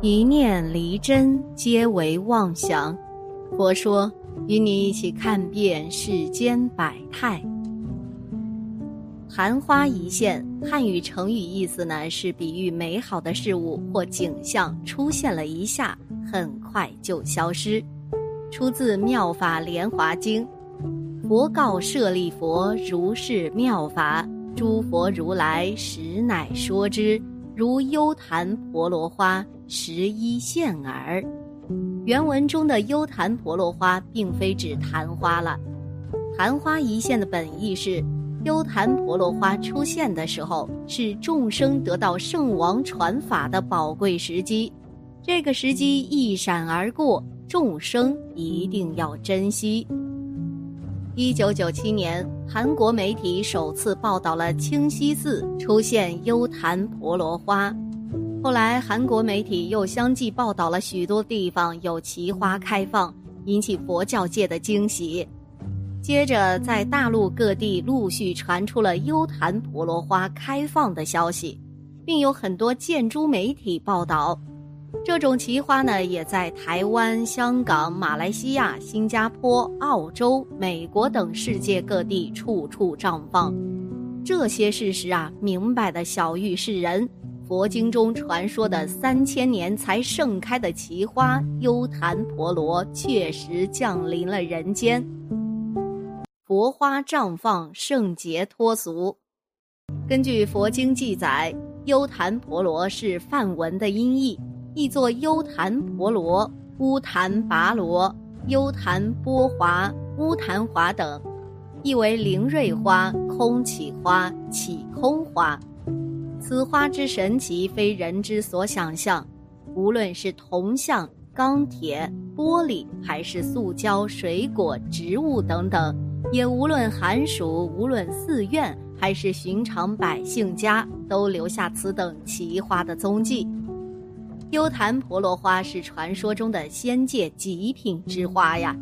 一念离真，皆为妄想。佛说，与你一起看遍世间百态。昙花一现，汉语成语意思呢是比喻美好的事物或景象出现了一下，很快就消失。出自《妙法莲华经》，佛告舍利佛：“如是妙法，诸佛如来实乃说之，如幽昙婆罗花，十一现耳。”原文中的幽昙婆罗花并非指昙花了，昙花一现的本意是。幽昙婆罗花出现的时候，是众生得到圣王传法的宝贵时机。这个时机一闪而过，众生一定要珍惜。一九九七年，韩国媒体首次报道了清溪寺出现幽昙婆罗花，后来韩国媒体又相继报道了许多地方有奇花开放，引起佛教界的惊喜。接着，在大陆各地陆续传出了幽昙婆罗花开放的消息，并有很多建筑媒体报道，这种奇花呢，也在台湾、香港、马来西亚、新加坡、澳洲、美国等世界各地处处绽放。这些事实啊，明白的小玉是人，佛经中传说的三千年才盛开的奇花幽昙婆罗，确实降临了人间。佛花绽放，圣洁脱俗。根据佛经记载，幽昙婆罗是梵文的音译，译作幽昙婆罗、乌檀拔罗、幽檀波华、乌檀华等，意为灵瑞花、空起花、起空花。此花之神奇，非人之所想象。无论是铜像、钢铁、玻璃，还是塑胶、水果、植物等等。也无论寒暑，无论寺院还是寻常百姓家，都留下此等奇花的踪迹。幽昙婆罗花是传说中的仙界极品之花呀，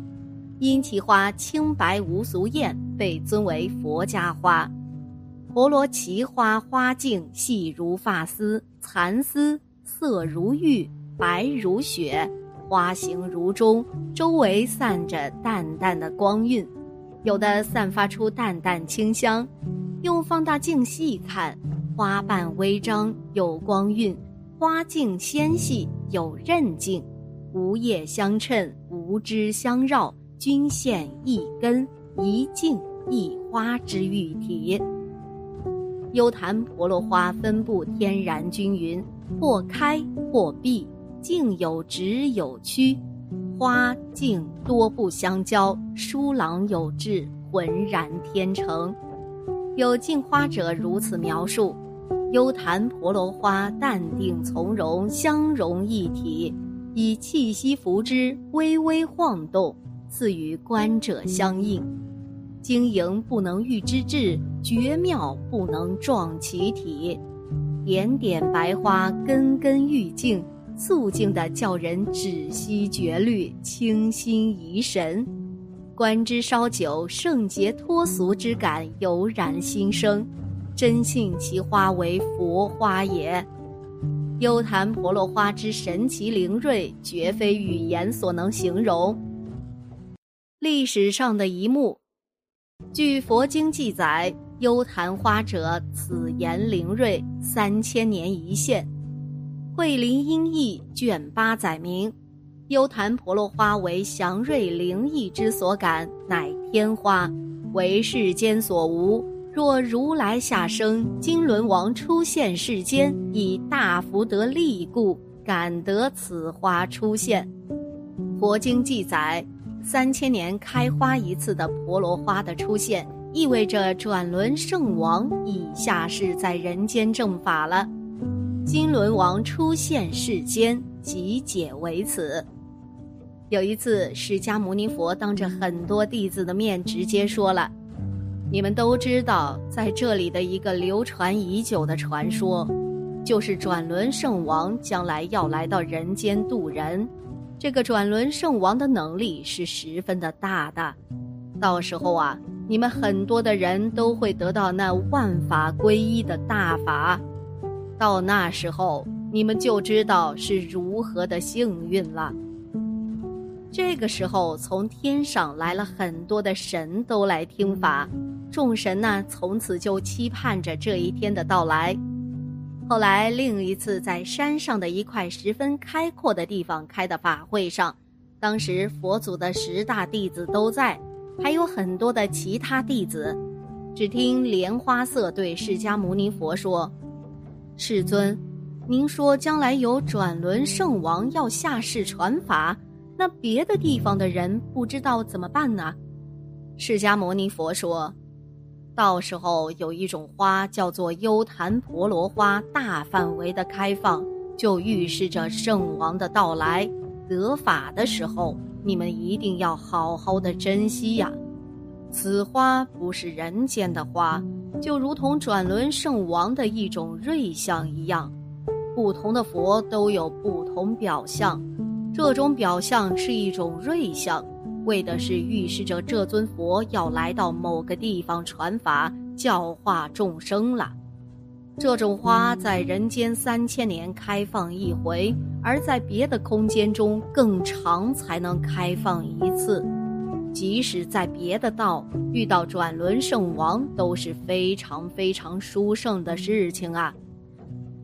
因其花清白无俗艳，被尊为佛家花。婆罗奇花花茎细如发丝，蚕丝色如玉，白如雪，花形如钟，周围散着淡淡的光晕。有的散发出淡淡清香，用放大镜细看，花瓣微张有光晕，花茎纤细有韧劲，无叶相衬，无枝相绕，均现一根一茎一花之玉体。幽昙婆罗花分布天然均匀，或开或闭，茎有直有曲。花茎多不相交，疏朗有致，浑然天成。有镜花者如此描述：幽昙婆罗花淡定从容，相融一体，以气息拂之，微微晃动，似与观者相应。晶莹不能喻之至，绝妙不能状其体。点点白花，根根玉净。肃静的叫人止息绝虑，清心怡神。观之稍久，圣洁脱俗之感油然心生，真信其花为佛花也。幽昙婆罗花之神奇灵锐，绝非语言所能形容。历史上的一幕，据佛经记载，幽昙花者，此言灵锐，三千年一现。慧林音译卷八载明，幽昙婆罗花为祥瑞灵异之所感，乃天花，为世间所无。若如来下生，金轮王出现世间，以大福德力故，感得此花出现。佛经记载，三千年开花一次的婆罗花的出现，意味着转轮圣王已下世在人间正法了。金轮王出现世间，即解为此。有一次，释迦牟尼佛当着很多弟子的面，直接说了：“你们都知道，在这里的一个流传已久的传说，就是转轮圣王将来要来到人间度人。这个转轮圣王的能力是十分的大的，到时候啊，你们很多的人都会得到那万法归一的大法。”到那时候，你们就知道是如何的幸运了。这个时候，从天上来了很多的神，都来听法。众神呢，从此就期盼着这一天的到来。后来，另一次在山上的一块十分开阔的地方开的法会上，当时佛祖的十大弟子都在，还有很多的其他弟子。只听莲花色对释迦牟尼佛说：“世尊，您说将来有转轮圣王要下世传法，那别的地方的人不知道怎么办呢？”释迦牟尼佛说。到时候有一种花叫做优昙婆罗花，大范围的开放，就预示着圣王的到来。得法的时候，你们一定要好好的珍惜呀。此花不是人间的花，就如同转轮圣王的一种瑞相一样。不同的佛都有不同表象，这种表象是一种瑞相。为的是预示着这尊佛要来到某个地方传法、教化众生了。这种花在人间三千年开放一回，而在别的空间中更长才能开放一次。即使在别的道遇到转轮圣王，都是非常非常殊胜的事情啊！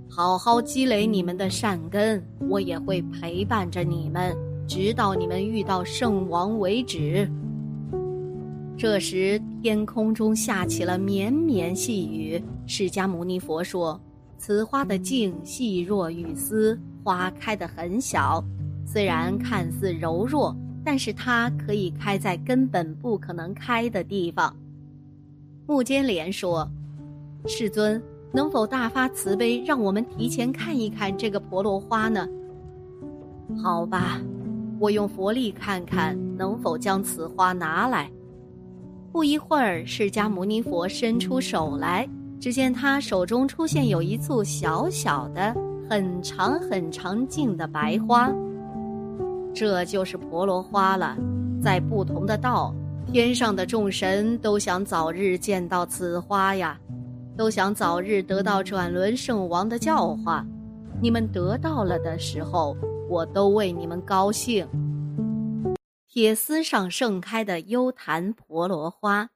好好积累你们的善根，我也会陪伴着你们。直到你们遇到圣王为止。这时，天空中下起了绵绵细雨。释迦牟尼佛说：“此花的茎细若雨丝，花开得很小，虽然看似柔弱，但是它可以开在根本不可能开的地方。”目犍连说：“世尊，能否大发慈悲，让我们提前看一看这个婆罗花呢？”好吧。我用佛力看看能否将此花拿来。不一会儿，释迦牟尼佛伸出手来，只见他手中出现有一簇小小的、很长很长茎的白花。这就是婆罗花了。在不同的道，天上的众神都想早日见到此花呀，都想早日得到转轮圣王的教化。你们得到了的时候。我都为你们高兴。铁丝上盛开的优昙婆罗花，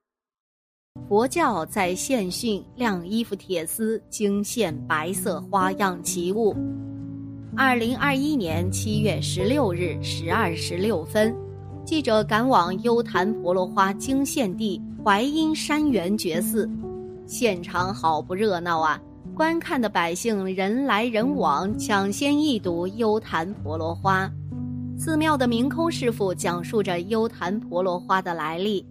佛教在现训晾衣服铁丝惊现白色花样奇物。二零二一年七月十六日十二时六分，记者赶往优昙婆罗花惊现地淮阴山园觉寺，现场好不热闹啊！观看的百姓人来人往，抢先一睹优昙婆罗花。寺庙的明空师傅讲述着优昙婆罗花的来历。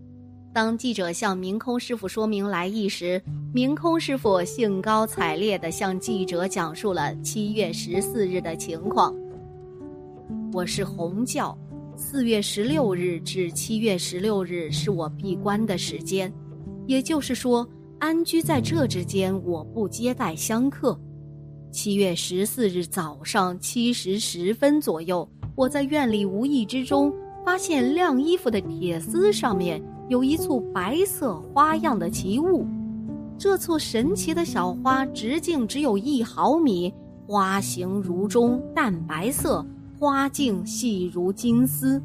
当记者向明空师傅说明来意时，明空师傅兴高采烈地向记者讲述了七月十四日的情况。我是红教，四月十六日至七月十六日是我闭关的时间，也就是说。安居在这之间，我不接待香客。七月十四日早上七时十分左右，我在院里无意之中发现晾衣服的铁丝上面有一簇白色花样的奇物。这簇神奇的小花直径只有一毫米，花形如钟，淡白色，花茎细如金丝。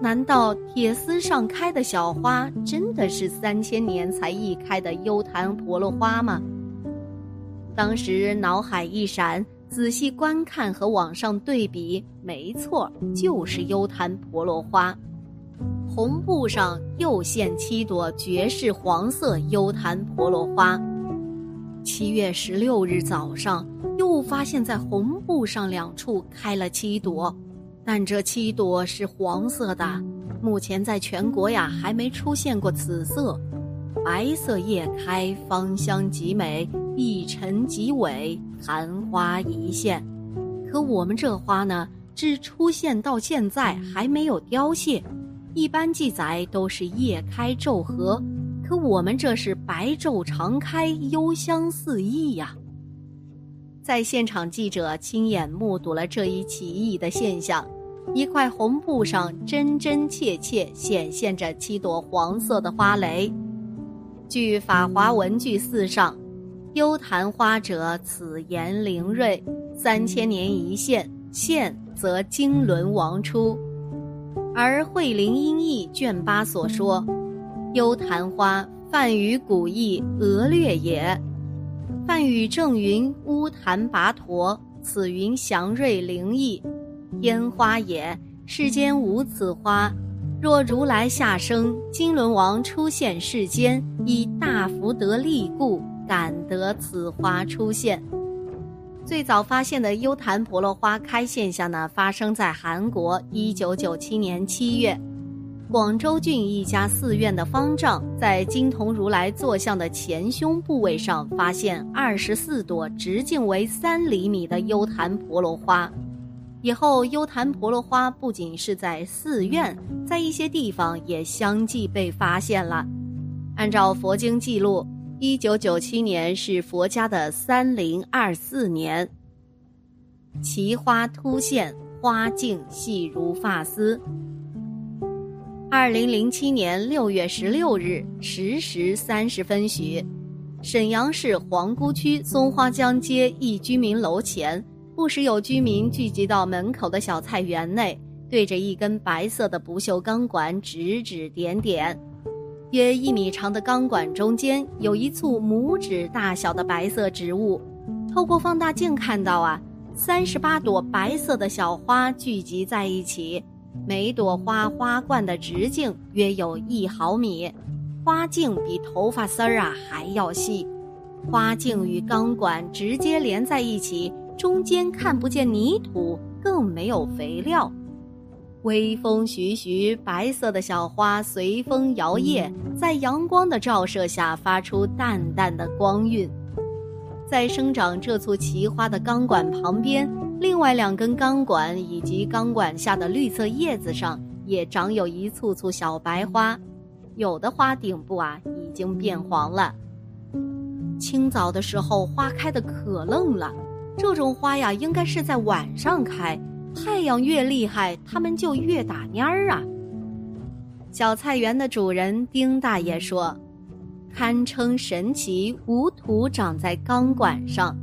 难道铁丝上开的小花真的是三千年才一开的优昙婆罗花吗？当时脑海一闪，仔细观看和网上对比，没错，就是优昙婆罗花。红布上又现七朵绝世黄色优昙婆罗花。七月十六日早上，又发现在红布上两处开了七朵。但这七朵是黄色的，目前在全国呀还没出现过紫色。白色叶开，芳香极美，一沉即萎，昙花一现。可我们这花呢，只出现到现在还没有凋谢。一般记载都是叶开皱合，可我们这是白昼常开，幽香四溢呀。在现场，记者亲眼目睹了这一奇异的现象。一块红布上真真切切显现着七朵黄色的花蕾。据《法华文具四》上，幽昙花者，此言灵锐，三千年一现，现则经轮王出。而慧灵音译卷八所说，幽昙花泛于古意俄略也。梵语正云乌檀跋陀，此云祥瑞灵异，烟花也。世间无此花。若如来下生，金轮王出现世间，以大福德力故，感得此花出现。最早发现的优昙婆罗花开现象呢，发生在韩国，一九九七年七月，广州郡一家寺院的方丈在金童如来坐像的前胸部位上发现二十四朵直径为三厘米的优昙婆罗花。以后，优昙婆罗花不仅是在寺院，在一些地方也相继被发现了。按照佛经记录，一九九七年是佛家的三零二四年。奇花突现，花径细如发丝。二零零七年六月十六日十时三十分许，沈阳市皇姑区松花江街一居民楼前。不时有居民聚集到门口的小菜园内，对着一根白色的不锈钢管指指点点。约一米长的钢管中间有一簇拇指大小的白色植物。透过放大镜看到啊，三十八朵白色的小花聚集在一起，每朵花花冠的直径约有一毫米，花茎比头发丝儿啊还要细。花茎与钢管直接连在一起。中间看不见泥土，更没有肥料。微风徐徐，白色的小花随风摇曳，在阳光的照射下发出淡淡的光晕。在生长这簇奇花的钢管旁边，另外两根钢管以及钢管下的绿色叶子上也长有一簇簇小白花，有的花顶部啊已经变黄了。清早的时候，花开的可愣了。这种花呀，应该是在晚上开，太阳越厉害，它们就越打蔫儿啊。小菜园的主人丁大爷说：“堪称神奇，无土长在钢管上。”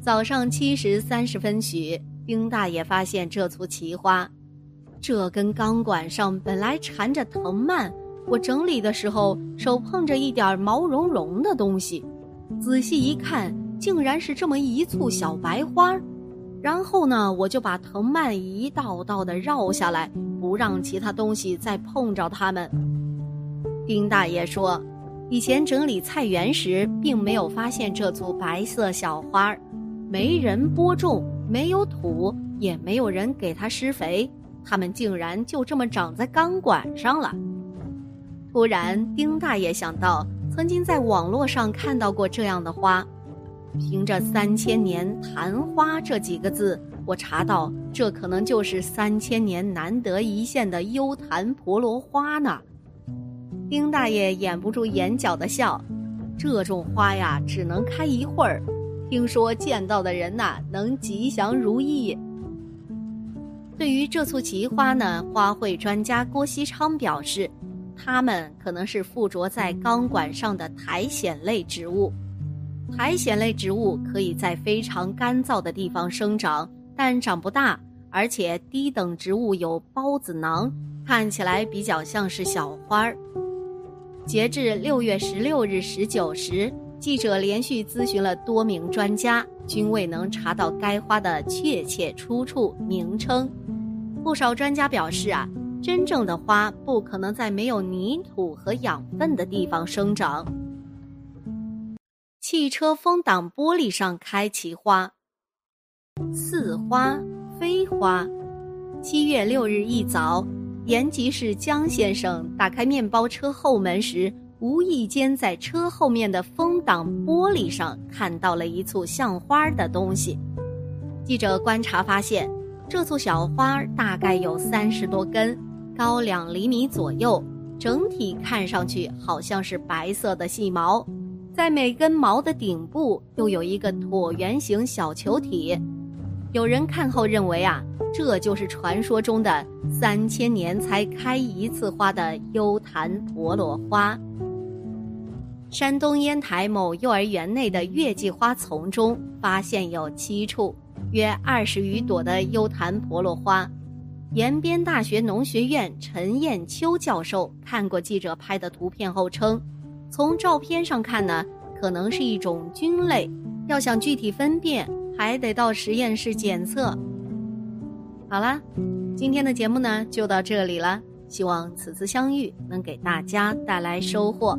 早上七时三十分许，丁大爷发现这簇奇花，这根钢管上本来缠着藤蔓，我整理的时候手碰着一点毛茸茸的东西，仔细一看。竟然是这么一簇小白花，然后呢，我就把藤蔓一道道的绕下来，不让其他东西再碰着它们。丁大爷说，以前整理菜园时，并没有发现这簇白色小花，没人播种，没有土，也没有人给它施肥，它们竟然就这么长在钢管上了。突然，丁大爷想到，曾经在网络上看到过这样的花。凭着“三千年昙花”这几个字，我查到这可能就是三千年难得一现的幽昙婆罗花呢。丁大爷掩不住眼角的笑，这种花呀，只能开一会儿，听说见到的人呐，能吉祥如意。对于这簇奇花呢，花卉专家郭希昌表示，它们可能是附着在钢管上的苔藓类植物。苔藓类植物可以在非常干燥的地方生长，但长不大，而且低等植物有孢子囊，看起来比较像是小花儿。截至六月十六日十九时，记者连续咨询了多名专家，均未能查到该花的确切出处名称。不少专家表示啊，真正的花不可能在没有泥土和养分的地方生长。汽车风挡玻璃上开奇花，似花非花。七月六日一早，延吉市江先生打开面包车后门时，无意间在车后面的风挡玻璃上看到了一簇像花的东西。记者观察发现，这簇小花大概有三十多根，高两厘米左右，整体看上去好像是白色的细毛。在每根毛的顶部又有一个椭圆形小球体，有人看后认为啊，这就是传说中的三千年才开一次花的幽昙婆罗花。山东烟台某幼儿园内的月季花丛中发现有七处约二十余朵的幽檀婆罗花。延边大学农学院陈彦秋教授看过记者拍的图片后称，从照片上看呢，可能是一种菌类，要想具体分辨，还得到实验室检测。好啦，今天的节目呢就到这里了。希望此次相遇能给大家带来收获。